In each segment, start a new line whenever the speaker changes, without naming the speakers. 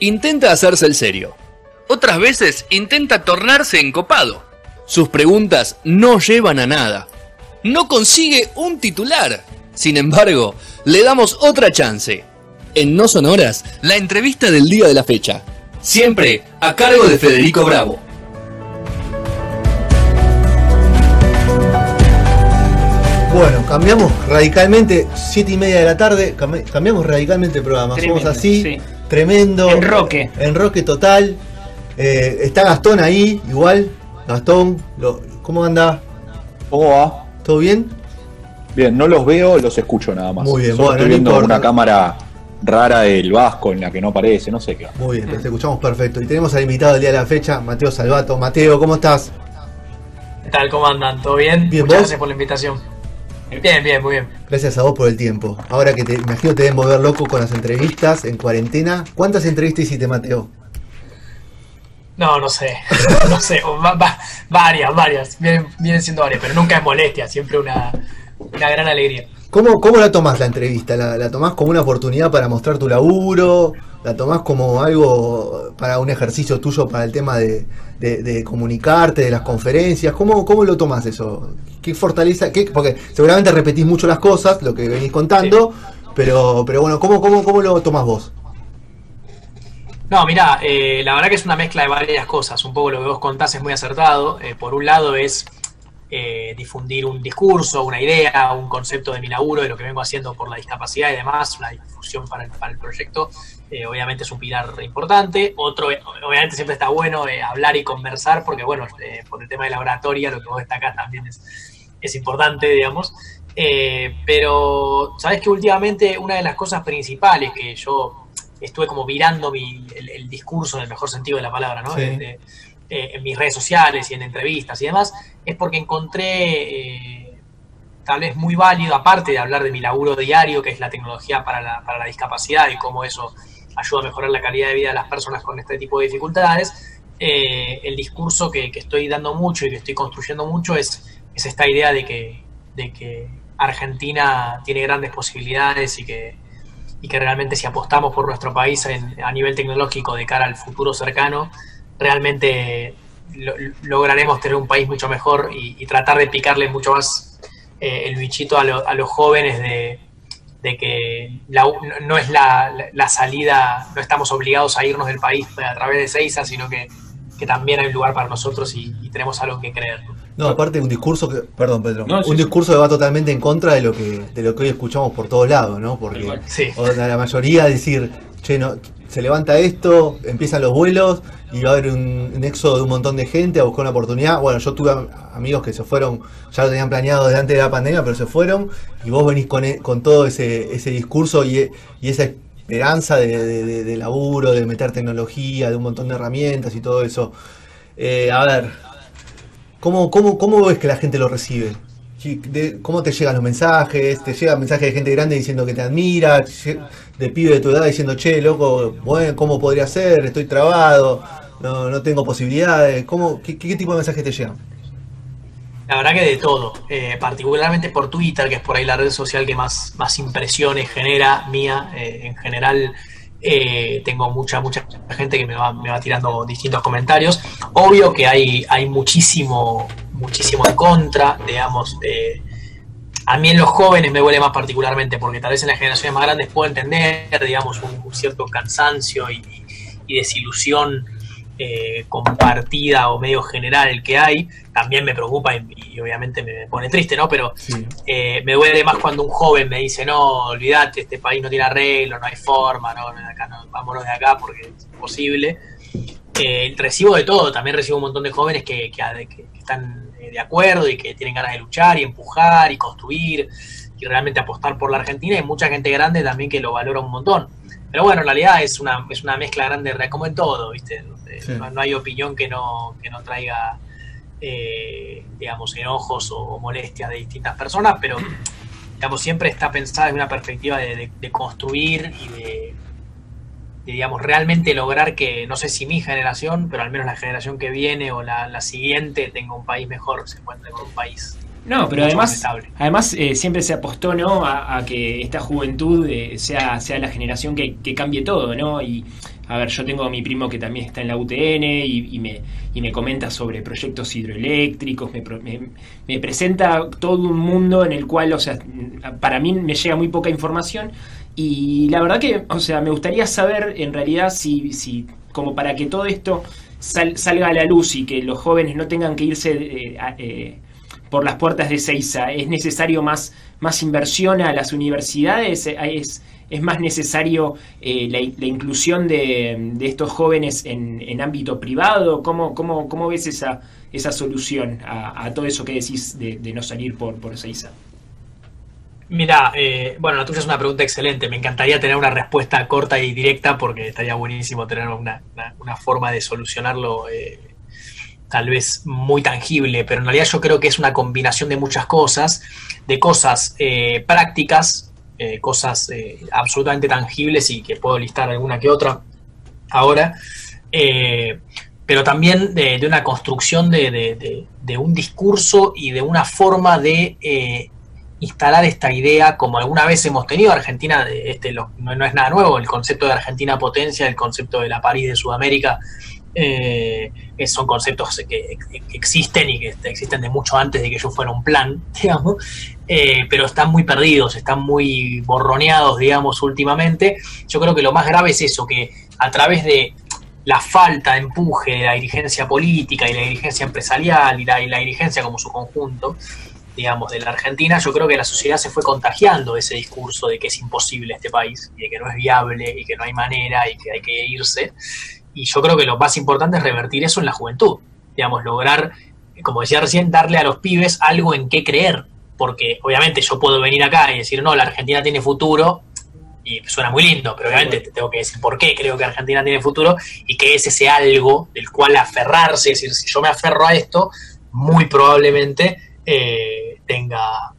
intenta hacerse el serio. Otras veces intenta tornarse encopado. Sus preguntas no llevan a nada. No consigue un titular. Sin embargo, le damos otra chance. En No Sonoras, la entrevista del día de la fecha. Siempre a cargo de Federico Bravo.
Bueno, cambiamos radicalmente, siete y media de la tarde, cambi- cambiamos radicalmente el programa.
Tremendo,
Somos así,
sí.
Tremendo.
Enroque.
Enroque total. Eh, está Gastón ahí, igual. Gastón, lo- ¿cómo anda?
¿Cómo va?
¿Todo bien?
Bien, no los veo, los escucho nada más.
Muy bien,
Solo
bueno,
estoy
no
viendo
importa.
una cámara rara del Vasco en la que no aparece, no sé qué.
Muy bien, te escuchamos perfecto. Y tenemos al invitado del día de la fecha, Mateo Salvato. Mateo, ¿cómo estás?
¿Qué tal? ¿Cómo andan? ¿Todo bien?
Bien,
Muchas
¿vos?
gracias por la invitación. Bien, bien, muy bien.
Gracias a vos por el tiempo. Ahora que te imagino te deben volver loco con las entrevistas en cuarentena. ¿Cuántas entrevistas hiciste, Mateo?
No, no sé. No sé. o va- va- varias, varias. Vienen, vienen siendo varias, pero nunca es molestia. Siempre una, una gran alegría.
¿Cómo, ¿Cómo la tomás la entrevista? ¿La, ¿La tomás como una oportunidad para mostrar tu laburo? ¿La tomás como algo para un ejercicio tuyo para el tema de, de- de comunicarte, de las conferencias? ¿Cómo, ¿Cómo lo tomás eso? ¿Qué fortaleza? Qué, porque seguramente repetís mucho las cosas, lo que venís contando, pero, pero bueno, ¿cómo, cómo, ¿cómo lo tomás vos?
No, mirá, eh, la verdad que es una mezcla de varias cosas. Un poco lo que vos contás es muy acertado. Eh, por un lado es eh, difundir un discurso, una idea, un concepto de mi laburo, de lo que vengo haciendo por la discapacidad y demás, una difusión para el, para el proyecto. Eh, obviamente es un pilar importante. Otro, obviamente siempre está bueno eh, hablar y conversar, porque bueno, eh, por el tema de la oratoria, lo que vos destacás también es, es importante, digamos. Pero, sabes que últimamente una de las cosas principales que yo estuve como virando mi, el, el discurso en el mejor sentido de la palabra, ¿no?
Sí.
De- de- eh, en mis redes sociales y en entrevistas y demás, es porque encontré eh, tal vez muy válido, aparte de hablar de mi laburo diario, que es la tecnología para la, para la discapacidad y cómo eso ayuda a mejorar la calidad de vida de las personas con este tipo de dificultades, eh, el discurso que, que estoy dando mucho y que estoy construyendo mucho es, es esta idea de que, de que Argentina tiene grandes posibilidades y que, y que realmente si apostamos por nuestro país en- a nivel tecnológico de cara al futuro cercano, realmente lo- lograremos tener un país mucho mejor y, y tratar de picarle mucho más eh, el bichito a, lo- a los jóvenes de, de que la- no- es la, salida, no estamos obligados a irnos del país a través de Seiza, sino que, que también hay un lugar para nosotros y, y tenemos algo que creer.
No, aparte un discurso que, perdón Pedro,
No, sí,
un
sí.
discurso que va totalmente en contra de lo que, de lo que hoy escuchamos por todos lados, ¿no? Porque
Sí.
o la mayoría decir, che, no, se levanta esto, empiezan los vuelos y va a haber un, un éxodo de un montón de gente a buscar una oportunidad. Bueno, yo tuve am- amigos que se fueron, ya lo tenían planeado desde antes de la pandemia, pero se fueron y vos venís con, e- con todo ese, ese discurso y, e- y esa esperanza de- de laburo, de meter tecnología, de un montón de herramientas y todo eso. Eh, a ver, ¿Cómo, cómo, ¿Cómo ves que la gente lo recibe? ¿Cómo te llegan los mensajes? ¿Te llegan mensajes de gente grande diciendo que te admira? ¿De pibe de tu edad diciendo, che, loco, bueno, ¿cómo podría ser? Estoy trabado, no, no tengo posibilidades. ¿Cómo, qué, qué tipo de mensajes te llegan?
La verdad que de todo, eh, particularmente por Twitter, que es por ahí la red social que más, más impresiones genera mía. eh, en general, eh, tengo mucha, mucha gente que me va, me va tirando distintos comentarios. Obvio que hay, hay muchísimo, muchísimo en contra, digamos. eh, a mí en los jóvenes me huele más particularmente, porque tal vez en las generaciones más grandes puedo entender, digamos, un, un cierto cansancio y, y desilusión eh, compartida o medio general que hay, también me preocupa y, y obviamente me pone triste, ¿no? Pero
Sí.
eh, me duele más cuando un joven me dice, no, olvídate, este país no tiene arreglo, no hay forma, no, acá, no, vámonos de acá porque es imposible. Eh, recibo de todo, también recibo un montón de jóvenes que, que- que- que están de acuerdo y que tienen ganas de luchar y empujar y construir y realmente apostar por la Argentina y mucha gente grande también que lo valora un montón. Pero bueno, en realidad es una, es una mezcla grande, como en todo, ¿viste?
Sí.
No, no hay opinión que no, que no traiga, eh, digamos, enojos o, o molestias de distintas personas, pero digamos, siempre está pensada desde una perspectiva de, de- de construir y de, de, digamos, realmente lograr que, no sé si mi generación, pero al menos la generación que viene o la, la siguiente tenga un país mejor, se encuentre con un país.
No, pero además, además eh, siempre se apostó ¿no? a, a que esta juventud eh, sea, sea la generación que, que cambie todo, ¿no? Y a ver, yo tengo a mi primo que también está en la UTN y, me, y me, comenta sobre proyectos hidroeléctricos, me, me, presenta todo un mundo en el cual, o sea, para mí me llega muy poca información y la verdad que, o sea, me gustaría saber en realidad si, si como para que todo esto salga a la luz y que los jóvenes no tengan que irse eh, eh, por las puertas de Seiza, ¿es necesario más, más inversión a las universidades? ¿Es, es más necesario eh, la, inclusión de, estos jóvenes en, ámbito privado? ¿Cómo, cómo, cómo ves esa, esa solución a, todo eso que decís de, no salir por, por Seiza?
Mira, eh, bueno, la tuya es una pregunta excelente. Me encantaría tener una respuesta corta y directa porque estaría buenísimo tener una, forma de solucionarlo eh, tal vez muy tangible, pero en realidad yo creo que es una combinación de muchas cosas, de cosas prácticas eh, cosas eh, absolutamente tangibles y que puedo listar alguna que otra ahora, eh, pero también de, una construcción de, un discurso y de una forma de instalar esta idea como alguna vez hemos tenido Argentina, este, no, es nada nuevo, el concepto de Argentina potencia, el concepto de la París de Sudamérica, eh, son conceptos que, existen y que existen de mucho antes de que yo fuera un plan, digamos, eh, pero están muy perdidos, están muy borroneados, digamos, últimamente. Yo creo que lo más grave es eso, que a través de la falta de empuje de la dirigencia política y la dirigencia empresarial y la dirigencia como su conjunto, digamos, de la Argentina, yo creo que la sociedad se fue contagiando ese discurso de que es imposible este país y de que no es viable y que no hay manera y que hay que irse. Y yo creo que lo más importante es revertir eso en la juventud. Digamos, lograr, como decía recién, darle a los pibes algo en qué creer. Porque obviamente yo puedo venir acá y decir, no, la Argentina tiene futuro, y suena muy lindo, pero obviamente te tengo que decir por qué creo que Argentina tiene futuro y que es ese algo del cual aferrarse, es decir, si yo me aferro a esto, muy probablemente eh, tenga,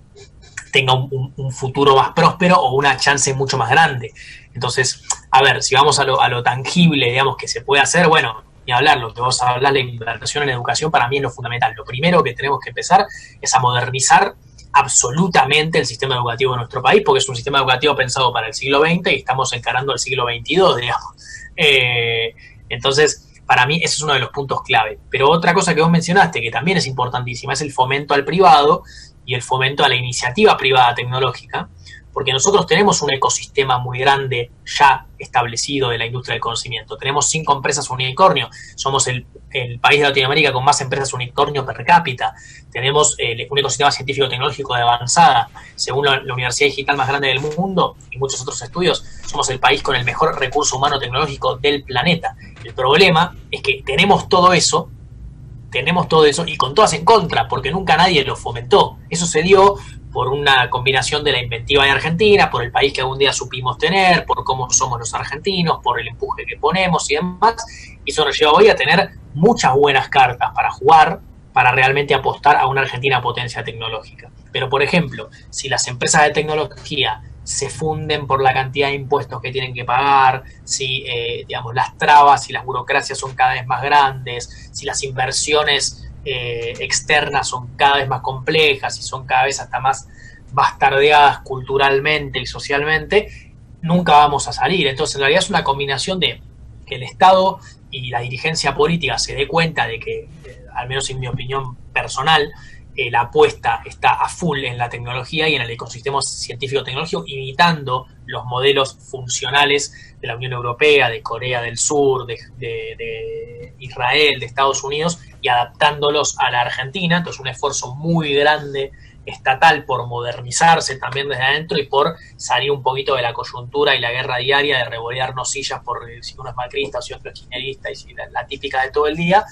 tenga un, futuro más próspero o una chance mucho más grande. Entonces, a ver, si vamos a lo, tangible, digamos, que se puede hacer, bueno, ni hablar, lo que vos hablar de inversión en educación para mí es lo fundamental. Lo primero que tenemos que empezar es a modernizar absolutamente el sistema educativo de nuestro país, porque es un sistema educativo pensado para el siglo XX y estamos encarando el siglo XXII, digamos. Eh, entonces, para mí ese es uno de los puntos clave. Pero otra cosa que vos mencionaste, que también es importantísima, es el fomento al privado y el fomento a la iniciativa privada tecnológica, porque nosotros tenemos un ecosistema muy grande ya establecido de la industria del conocimiento. Tenemos cinco empresas unicornio, somos el, país de Latinoamérica con más empresas unicornio per cápita, tenemos eh, un ecosistema científico-tecnológico de avanzada, según la, Universidad Digital más grande del mundo y muchos otros estudios, somos el país con el mejor recurso humano tecnológico del planeta. El problema es que tenemos todo eso, tenemos todo eso y con todas en contra, porque nunca nadie lo fomentó. Eso se dio por una combinación de la inventiva de Argentina, por el país que algún día supimos tener, por cómo somos los argentinos, por el empuje que ponemos y demás, y eso nos lleva hoy a tener muchas buenas cartas para jugar, para realmente apostar a una Argentina potencia tecnológica. Pero, por ejemplo, si las empresas de tecnología se funden por la cantidad de impuestos que tienen que pagar, si eh, digamos, las trabas y las burocracias son cada vez más grandes, si las inversiones eh, externas son cada vez más complejas y son cada vez hasta más bastardeadas culturalmente y socialmente, nunca vamos a salir. Entonces, en realidad es una combinación de que el Estado y la dirigencia política se dé cuenta de que, eh, al menos en mi opinión personal, eh, la apuesta está a full en la tecnología y en el ecosistema científico-tecnológico, imitando los modelos funcionales de la Unión Europea, de Corea del Sur, de, Israel, de Estados Unidos, y adaptándolos a la Argentina. Entonces, un esfuerzo muy grande estatal por modernizarse también desde adentro y por salir un poquito de la coyuntura y la guerra diaria de revolearnos sillas por si uno es macrista o si otro es kirchnerista y si la típica de todo el día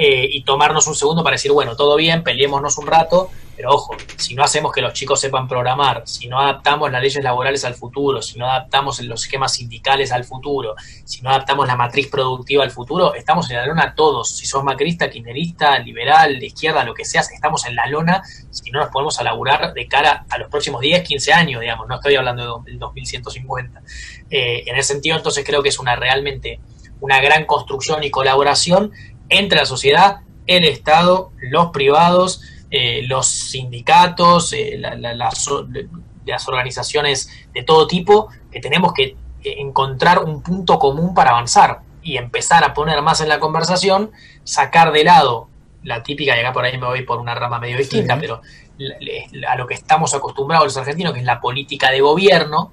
eh, y tomarnos un segundo para decir, bueno, todo bien, peleémonos un rato, pero ojo, si no hacemos que los chicos sepan programar, si no adaptamos las leyes laborales al futuro, si no adaptamos los esquemas sindicales al futuro, si no adaptamos la matriz productiva al futuro, estamos en la lona todos. Si sos macrista, kirchnerista, liberal, de izquierda, lo que seas, estamos en la lona si no nos podemos a laburar de cara a los próximos 10, 15 años, digamos, no estoy hablando del 2150. Eh, en ese sentido, entonces creo que es una realmente una gran construcción y colaboración entre la sociedad, el Estado, los privados, eh, los sindicatos, eh, las, organizaciones de todo tipo, que tenemos que encontrar un punto común para avanzar y empezar a poner más en la conversación, sacar de lado la típica, y acá por ahí me voy por una rama medio distinta, pero a lo que estamos acostumbrados los argentinos, que es la política de gobierno,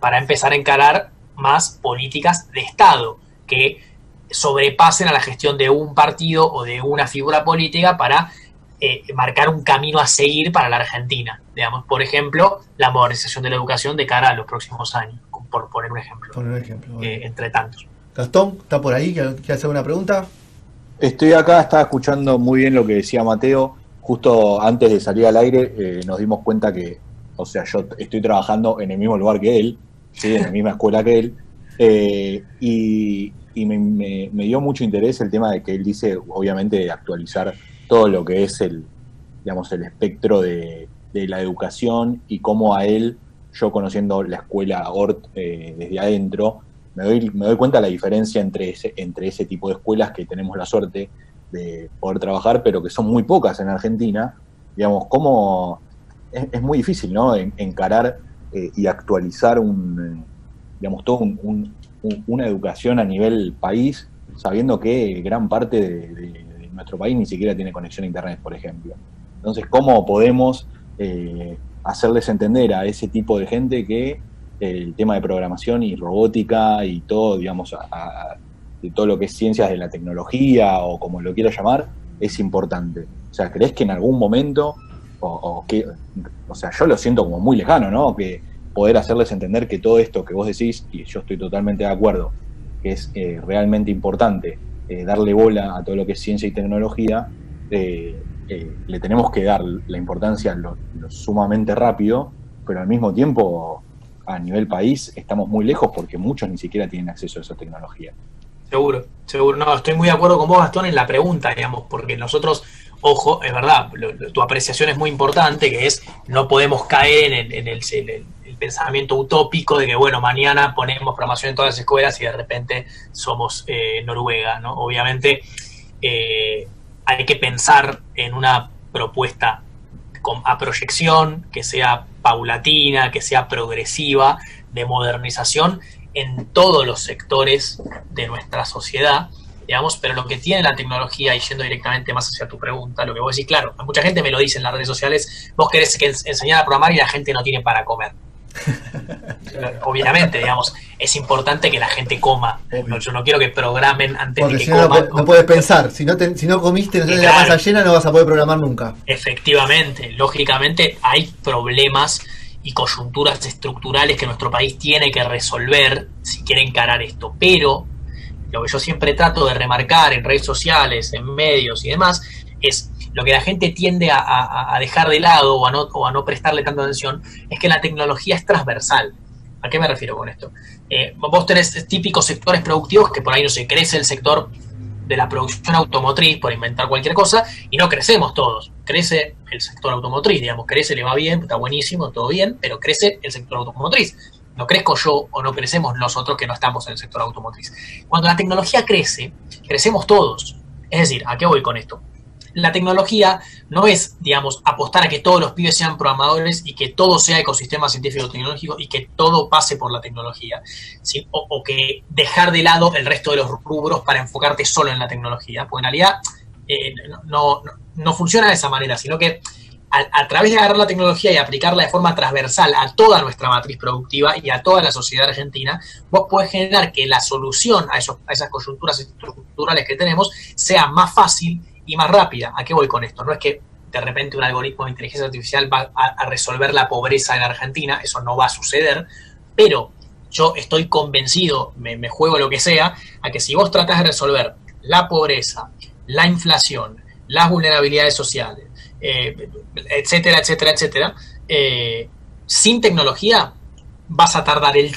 para empezar a encarar más políticas de Estado, que sobrepasen a la gestión de un partido o de una figura política para eh, marcar un camino a seguir para la Argentina. Digamos, por ejemplo, la modernización de la educación de cara a los próximos años, por poner un ejemplo. ejemplo eh, entre tantos.
Gastón, ¿está por ahí? ¿Quiere hacer una pregunta?
Estoy acá, estaba escuchando muy bien lo que decía Mateo. Justo antes de salir al aire eh, nos dimos cuenta que, o sea, yo estoy trabajando en el mismo lugar que él, ¿sí? en la misma escuela que él, eh, y, me, dio mucho interés el tema de que él dice, obviamente, actualizar todo lo que es el, digamos, el espectro de, la educación y cómo a él, yo conociendo la escuela ORT eh, desde adentro, me doy, me doy cuenta de la diferencia entre ese, entre ese tipo de escuelas que tenemos la suerte de poder trabajar, pero que son muy pocas en Argentina. Digamos, cómo es, muy difícil, ¿no? encarar eh, y actualizar un, digamos, todo una educación a nivel país, sabiendo que gran parte de, nuestro país ni siquiera tiene conexión a Internet, por ejemplo. Entonces, ¿cómo podemos eh, hacerles entender a ese tipo de gente que el tema de programación y robótica y todo, digamos, de todo lo que es ciencias de la tecnología o como lo quiera llamar, es importante. O sea, ¿crees que en algún momento, o, que, o sea, yo lo siento como muy lejano, ¿no? Que poder hacerles entender que todo esto que vos decís, y yo estoy totalmente de acuerdo, que es eh, realmente importante eh, darle bola a todo lo que es ciencia y tecnología, eh, le tenemos que dar la importancia lo sumamente rápido, pero al mismo tiempo a nivel país estamos muy lejos porque muchos ni siquiera tienen acceso a esa tecnología.
Seguro, seguro. No, estoy muy de acuerdo con vos, Gastón, en la pregunta, digamos, porque nosotros, ojo, es verdad, tu apreciación es muy importante, que es no podemos caer en, el, pensamiento utópico de que, bueno, mañana ponemos programación en todas las escuelas y de repente somos eh, Noruega, ¿no? Obviamente eh, hay que pensar en una propuesta a proyección, que sea paulatina, que sea progresiva, de modernización en todos los sectores de nuestra sociedad, digamos, pero lo que tiene la tecnología, y yendo directamente más hacia tu pregunta, lo que vos decís, claro, mucha gente me lo dice en las redes sociales, vos querés que enseñar a programar y la gente no tiene para comer. Obviamente, digamos, es importante que la gente coma. yo no quiero que programen antes de que coman.
No, puedes pensar. Si no, si no comiste, no tenés la masa llena, no vas a poder programar nunca.
Efectivamente, lógicamente hay problemas y coyunturas estructurales que nuestro país tiene que resolver si quiere encarar esto. Pero lo que yo siempre trato de remarcar en redes sociales, en medios y demás, es lo que la gente tiende a, dejar de lado o a, no, o a no prestarle tanta atención es que la tecnología es transversal. ¿A qué me refiero con esto? Eh, vos tenés típicos sectores productivos que por ahí no se crece el sector de la producción automotriz por inventar cualquier cosa y no crecemos todos. Crece el sector automotriz, digamos, crece, le va bien, está buenísimo, todo bien, pero crece el sector automotriz. No crezco yo o no crecemos nosotros que no estamos en el sector automotriz. Cuando la tecnología crece, crecemos todos. Es decir, ¿a qué voy con esto? la tecnología no es, digamos, apostar a que todos los pibes sean programadores y que todo sea ecosistema científico-tecnológico y que todo pase por la tecnología, o, que dejar de lado el resto de los rubros para enfocarte solo en la tecnología, porque en realidad eh, no, funciona de esa manera, sino que a, través de agarrar la tecnología y aplicarla de forma transversal a toda nuestra matriz productiva y a toda la sociedad argentina, vos podés generar que la solución a, esos, esas coyunturas estructurales que tenemos sea más fácil y más rápida. ¿A qué voy con esto? No es que de repente un algoritmo de inteligencia artificial va a, resolver la pobreza en Argentina, eso no va a suceder, pero yo estoy convencido, me, juego lo que sea, a que si vos tratás de resolver la pobreza, la inflación, las vulnerabilidades sociales, eh, etcétera, etcétera, etcétera, eh, sin tecnología vas a tardar el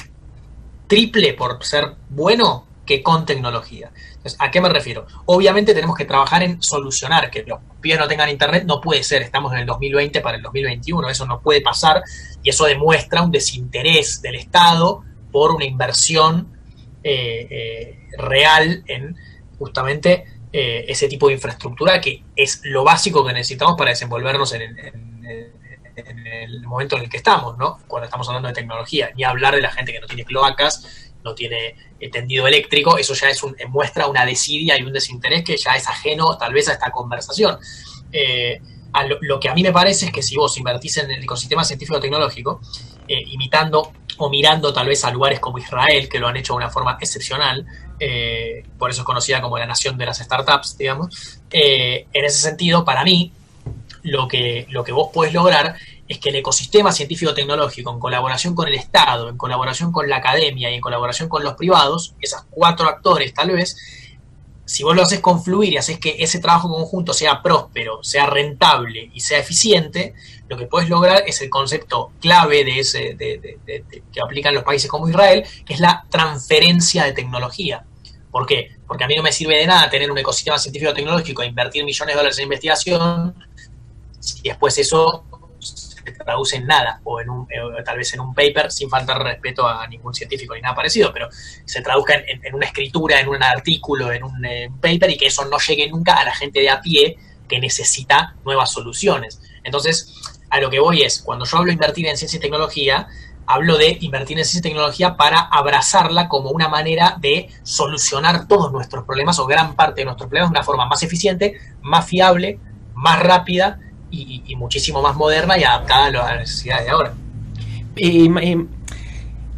triple por ser bueno que con tecnología. ¿a qué me refiero? Obviamente tenemos que trabajar en solucionar que los pibes no tengan internet, no puede ser, estamos en el 2020 para el 2021, eso no puede pasar y eso demuestra un desinterés del Estado por una inversión eh, eh, real en justamente eh, ese tipo de infraestructura que es lo básico que necesitamos para desenvolvernos en, el momento en el que estamos, ¿no? Cuando estamos hablando de tecnología, ni hablar de la gente que no tiene cloacas, no tiene eh, tendido eléctrico, eso ya es un, muestra una desidia y un desinterés que ya es ajeno tal vez a esta conversación. Eh, lo, que a mí me parece es que si vos invertís en el ecosistema científico-tecnológico, eh, imitando o mirando tal vez a lugares como Israel, que lo han hecho de una forma excepcional, eh, por eso es conocida como la nación de las startups, digamos, eh, en ese sentido, para mí, lo que, lo que vos podés lograr es que el ecosistema científico-tecnológico, en colaboración con el Estado, en colaboración con la academia y en colaboración con los privados, esas cuatro actores tal vez, si vos lo haces confluir y haces que ese trabajo conjunto sea próspero, sea rentable y sea eficiente, lo que puedes lograr es el concepto clave de ese que aplican los países como Israel, que es la transferencia de tecnología. ¿Por qué? Porque a mí no me sirve de nada tener un ecosistema científico-tecnológico e invertir millones de dólares en investigación si después eso se traduce en nada, o en un, eh, tal vez en un paper, sin faltar respeto a ningún científico ni nada parecido, pero se traduzca en, una escritura, en un artículo, en un eh, paper y que eso no llegue nunca a la gente de a pie que necesita nuevas soluciones. Entonces, a lo que voy es, cuando yo hablo de invertir en ciencia y tecnología, hablo de invertir en ciencia y tecnología para abrazarla como una manera de solucionar todos nuestros problemas o gran parte de nuestros problemas de una forma más eficiente, más fiable, más rápida y, muchísimo más moderna y adaptada a las necesidades de ahora.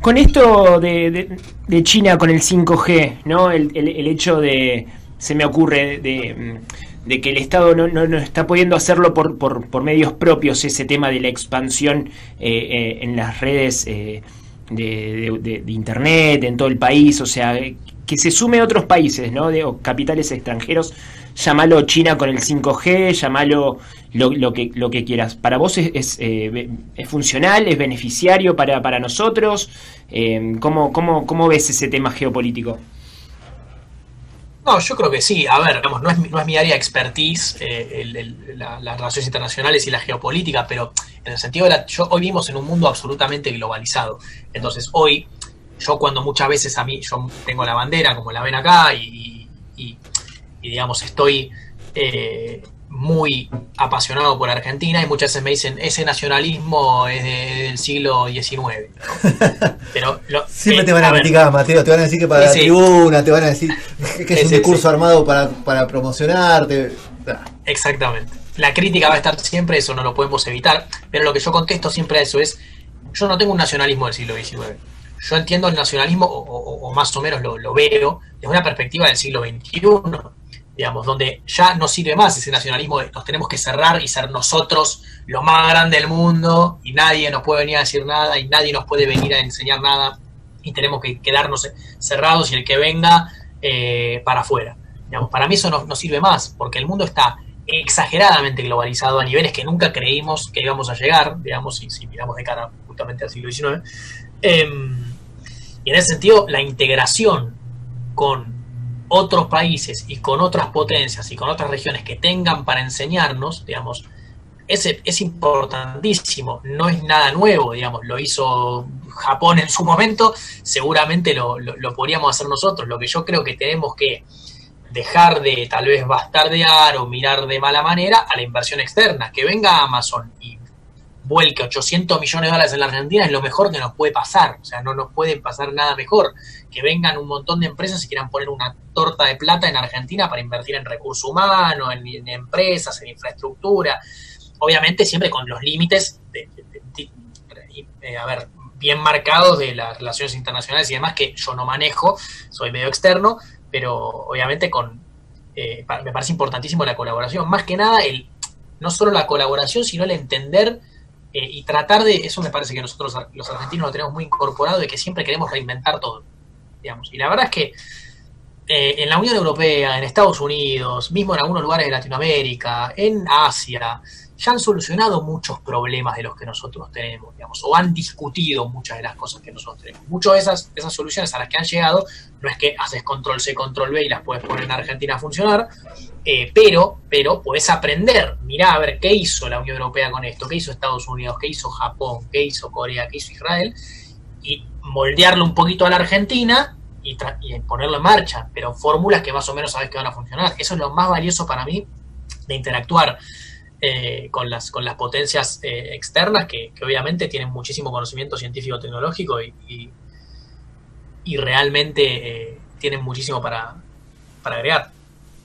con esto de, China, con el 5G, ¿no? El, hecho de, se me ocurre, de, que el Estado no, está pudiendo hacerlo por, por, medios propios, ese tema de la expansión eh, eh, en las redes eh, de, Internet, en todo el país, o sea, que se sume a otros países, ¿no? De, capitales extranjeros llámalo China con el 5G, llámalo lo, que, lo que quieras. ¿Para vos es, eh, es, funcional, es beneficiario para, para nosotros? Eh, ¿cómo, cómo, cómo, ves ese tema geopolítico?
No, yo creo que sí. A ver, no, es, no es mi área de expertise eh, las relaciones internacionales y la geopolítica, pero en el sentido de la... Yo, hoy vivimos en un mundo absolutamente globalizado. Entonces, hoy, yo cuando muchas veces a mí, yo tengo la bandera, como la ven acá, y, y digamos, estoy eh, muy apasionado por Argentina y muchas veces me dicen, ese nacionalismo es del siglo XIX.
Pero Siempre te van a criticar, Mateo, te van a decir que para la tribuna, te van a decir que es un discurso armado para, para promocionarte.
Exactamente. La crítica va a estar siempre, eso no lo podemos evitar, pero lo que yo contesto siempre a eso es, yo no tengo un nacionalismo del siglo XIX. Yo entiendo el nacionalismo, o, más o menos lo, veo, desde una perspectiva del siglo XXI digamos, donde ya no sirve más ese nacionalismo de nos tenemos que cerrar y ser nosotros lo más grande del mundo y nadie nos puede venir a decir nada y nadie nos puede venir a enseñar nada y tenemos que quedarnos cerrados y el que venga eh, para afuera. Digamos, para mí eso no, sirve más porque el mundo está exageradamente globalizado a niveles que nunca creímos que íbamos a llegar, digamos, si, si miramos de cara justamente al siglo XIX. Em, y en ese sentido, la integración con otros países y con otras potencias y con otras regiones que tengan para enseñarnos, digamos, es, es importantísimo, no es nada nuevo, digamos, lo hizo Japón en su momento, seguramente lo, lo, podríamos hacer nosotros. Lo que yo creo que tenemos que dejar de tal vez bastardear o mirar de mala manera a la inversión externa, que venga Amazon y vuelque 800 millones de dólares en la Argentina es lo mejor que nos puede pasar, o sea, no nos puede pasar nada mejor que vengan un montón de empresas y quieran poner una torta de plata en Argentina para invertir en recursos humanos, en, empresas, en infraestructura, obviamente siempre con los límites, de, eh, a ver, bien marcados de las relaciones internacionales y demás que yo no manejo, soy medio externo, pero obviamente con eh, me parece importantísimo la colaboración, más que nada el no solo la colaboración, sino el entender eh, y tratar de, eso me parece que nosotros los argentinos lo tenemos muy incorporado, de que siempre queremos reinventar todo. Y la verdad es que eh, en la Unión Europea, en Estados Unidos, mismo en algunos lugares de Latinoamérica, en Asia, ya han solucionado muchos problemas de los que nosotros tenemos, digamos, o han discutido muchas de las cosas que nosotros tenemos. Muchas de esas, esas soluciones a las que han llegado, no es que haces control C, control B y las puedes poner en Argentina a funcionar, eh, pero, pero puedes aprender, mirá a ver qué hizo la Unión Europea con esto, qué hizo Estados Unidos, qué hizo Japón, qué hizo Corea, qué hizo Israel, y moldearlo un poquito a la Argentina y, ponerlo en marcha, pero fórmulas que más o menos sabes que van a funcionar. Eso es lo más valioso para mí de interactuar eh, con, las, con las potencias eh, externas que, obviamente tienen muchísimo conocimiento científico-tecnológico y, y, realmente tienen muchísimo para, para agregar.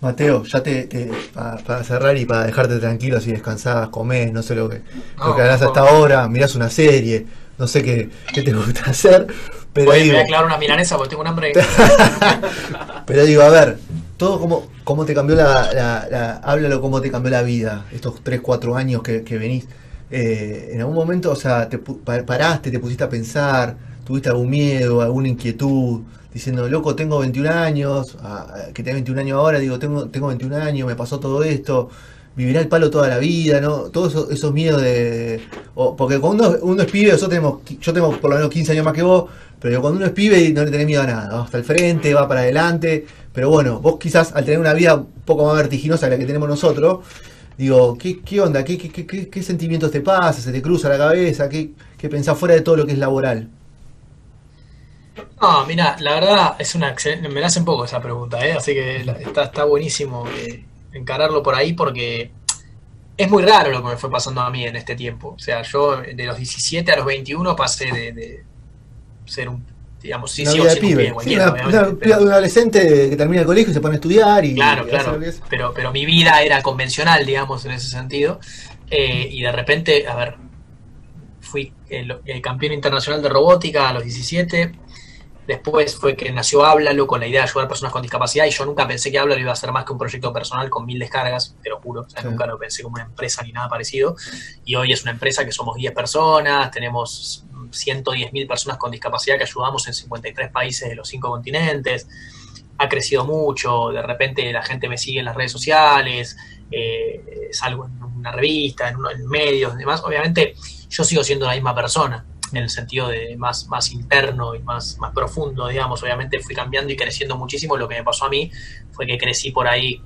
Mateo, ya te, para, cerrar y para dejarte tranquilo si descansás, comés, no sé lo que, lo que harás hasta ahora, mirás una serie, no sé qué, qué te gusta hacer, pero
digo, voy a clavar una milanesa porque tengo un hambre.
pero digo, a ver, todo cómo, cómo te cambió la, la, háblalo cómo te cambió la vida, estos 3, 4 años que, venís. Eh, en algún momento, o sea, te paraste, te pusiste a pensar, tuviste algún miedo, alguna inquietud, diciendo, loco, tengo 21 años, que tengo 21 años ahora, digo, tengo, tengo 21 años, me pasó todo esto, vivirá el palo toda la vida, ¿no? Todos esos, miedos de... porque cuando uno, es pibe, nosotros tenemos, yo tengo por lo menos 15 años más que vos, pero cuando uno es pibe no le tenés miedo a nada, va hasta el frente, va para adelante, pero bueno, vos quizás al tener una vida un poco más vertiginosa que la que tenemos nosotros, digo, ¿qué, qué onda? ¿Qué, qué, qué, sentimientos te pasa? ¿Se te cruza la cabeza? ¿Qué, ¿Qué pensás fuera de todo lo que es laboral?
No, mira, la verdad es una excelente, me la hacen poco esa pregunta, ¿eh? así que está, está buenísimo eh, encararlo por ahí porque es muy raro lo que me fue pasando a mí en este tiempo. O sea, yo de los 17 a los 21 pasé de, ser un, digamos, sí, sí,
pibe. un adolescente que termina el colegio y se pone a estudiar y...
Claro, claro, pero, pero mi vida era convencional, digamos, en ese sentido. Eh, y de repente, a ver, fui el, el campeón internacional de robótica a los 17 Después fue que nació Háblalo con la idea de ayudar a personas con discapacidad y yo nunca pensé que Háblalo iba a ser más que un proyecto personal con mil descargas, te lo juro. Nunca lo pensé como una empresa ni nada parecido. Y hoy es una empresa que somos 10 personas, tenemos 110 mil personas con discapacidad que ayudamos en 53 países de los 5 continentes. Ha crecido mucho, de repente la gente me sigue en las redes sociales, eh, salgo en una revista, en, en medios y demás. Obviamente yo sigo siendo la misma persona en el sentido de más, más interno y más, más profundo, digamos. Obviamente fui cambiando y creciendo muchísimo. Lo que me pasó a mí fue que crecí por ahí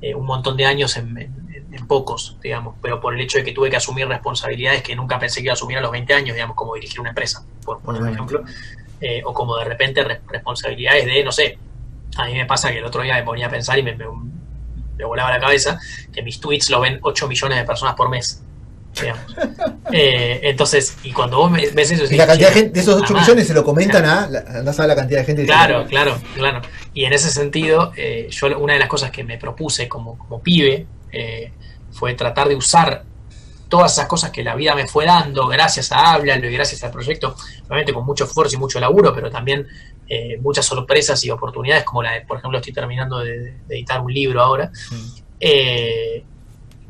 eh, un montón de años en, pocos, digamos, pero por el hecho de que tuve que asumir responsabilidades que nunca pensé que iba a asumir a los 20 años, digamos, como dirigir una empresa, por poner un ejemplo, eh, o como de repente responsabilidades de, no sé, a mí me pasa que el otro día me ponía a pensar y me, me, me volaba la cabeza que mis tweets lo ven 8 millones de personas por mes. Eh, entonces, y cuando vos ves eso...
Y la cantidad de, gente, de esos 8 millones se lo comentan a... Andás a la cantidad de gente
Claro, claro, claro. Y en ese sentido, eh, yo una de las cosas que me propuse como, como pibe eh, fue tratar de usar todas esas cosas que la vida me fue dando gracias a Háblalo y gracias al proyecto, obviamente con mucho esfuerzo y mucho laburo, pero también muchas sorpresas y oportunidades, como la de, por ejemplo, estoy terminando de, editar un libro ahora. Mm.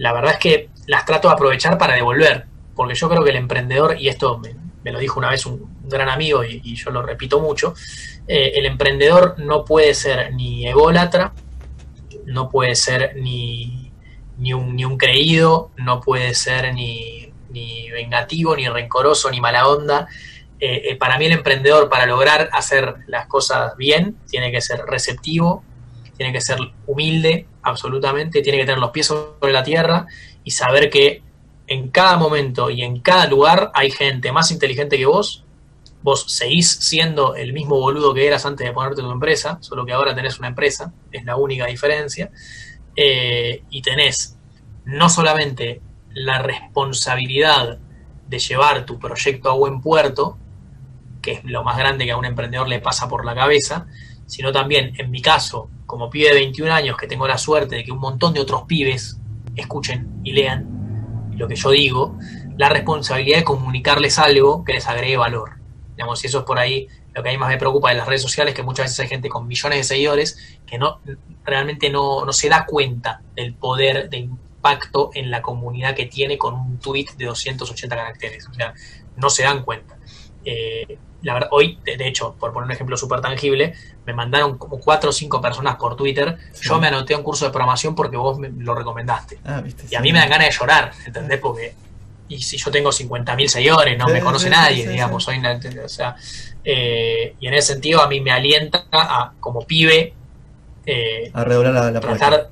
La verdad es que las trato de aprovechar para devolver, porque yo creo que el emprendedor, y esto me, lo dijo una vez un, gran amigo y, yo lo repito mucho, eh, el emprendedor no puede ser ni ególatra, no puede ser ni, ni, un, ni un creído, no puede ser ni, ni vengativo, ni rencoroso, ni mala onda. Eh, eh, para mí el emprendedor, para lograr hacer las cosas bien, tiene que ser receptivo, tiene que ser humilde, absolutamente, tiene que tener los pies sobre la tierra y saber que en cada momento y en cada lugar hay gente más inteligente que vos. Vos seguís siendo el mismo boludo que eras antes de ponerte tu empresa, solo que ahora tenés una empresa, es la única diferencia. Eh, y tenés no solamente la responsabilidad de llevar tu proyecto a buen puerto, que es lo más grande que a un emprendedor le pasa por la cabeza, sino también, en mi caso, como pibe de 21 años, que tengo la suerte de que un montón de otros pibes escuchen y lean lo que yo digo, la responsabilidad de comunicarles algo que les agregue valor. Digamos, y eso es por ahí lo que a mí más me preocupa de las redes sociales, que muchas veces hay gente con millones de seguidores que no realmente no, no se da cuenta del poder de impacto en la comunidad que tiene con un tweet de 280 caracteres. O sea, no se dan cuenta. Eh, la verdad, hoy, de, hecho, por poner un ejemplo súper tangible, me mandaron como cuatro o cinco personas por Twitter. Yo me anoté a un curso de programación porque vos me lo recomendaste. Ah, y a mí me dan ganas de llorar, ¿entendés? Porque, y si yo tengo 50.000 seguidores, no me conoce nadie, digamos, soy o sea, eh, y en ese sentido a mí me alienta a, como pibe,
eh, a redoblar la,
apuesta.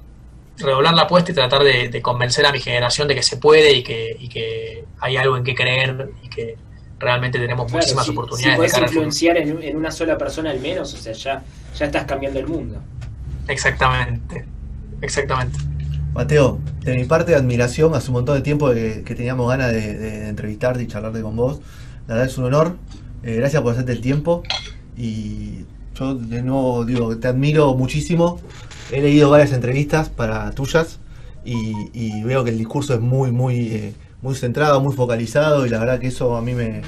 redoblar la apuesta y tratar de, convencer a mi generación de que se puede y que, y que hay algo en que creer y que realmente tenemos muchísimas oportunidades. Si
puedes influenciar en, una sola persona al menos, o sea, ya, ya estás cambiando el mundo.
Exactamente, exactamente.
Mateo, de mi parte, admiración. Hace un montón de tiempo que, que teníamos ganas de, de entrevistarte y charlarte con vos. La verdad es un honor. Eh, gracias por hacerte el tiempo. Y yo de nuevo digo, te admiro muchísimo. He leído varias entrevistas para tuyas y, y veo que el discurso es muy, muy, eh, muy centrado, muy focalizado. Y la verdad que eso a mí me,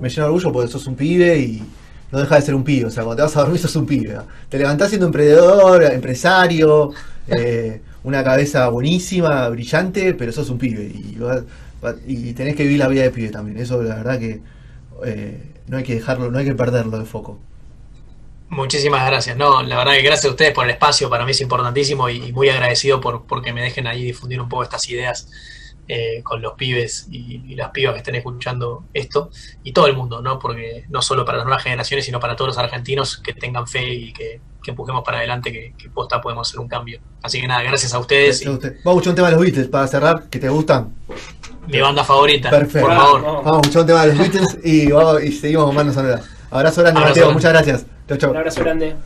me llena de orgullo porque sos un pibe y no deja de ser un pibe. O sea, cuando te vas a dormir sos un pibe. ¿no? Te levantás siendo emprendedor, empresario, eh, una cabeza buenísima, brillante, pero sos un pibe. Y, vas- va- y tenés que vivir la vida de pibe también. Eso la verdad que eh, no hay que dejarlo, no hay que perderlo de foco.
Muchísimas gracias. No, la verdad que gracias a ustedes por el espacio, para mí es importantísimo y, y muy agradecido por porque me dejen ahí difundir un poco estas ideas eh, con los pibes y, y las pibas que estén escuchando esto y todo el mundo, ¿no? Porque no solo para las nuevas generaciones, sino para todos los argentinos que tengan fe y que, que empujemos para adelante, que, que posta podemos hacer un cambio. Así que nada, gracias a ustedes y
Vamos a escuchar un tema de los Beatles para cerrar, que te gustan.
mi banda favorita,
Perfecto.
por favor.
Vamos.
Vamos a escuchar un tema de los Beatles y, vamos- y seguimos con manos sonoras. Abrazo grande,
Abrazo
Mateo.
grande.
Muchas gracias. Chau, chau.
Un abrazo grande.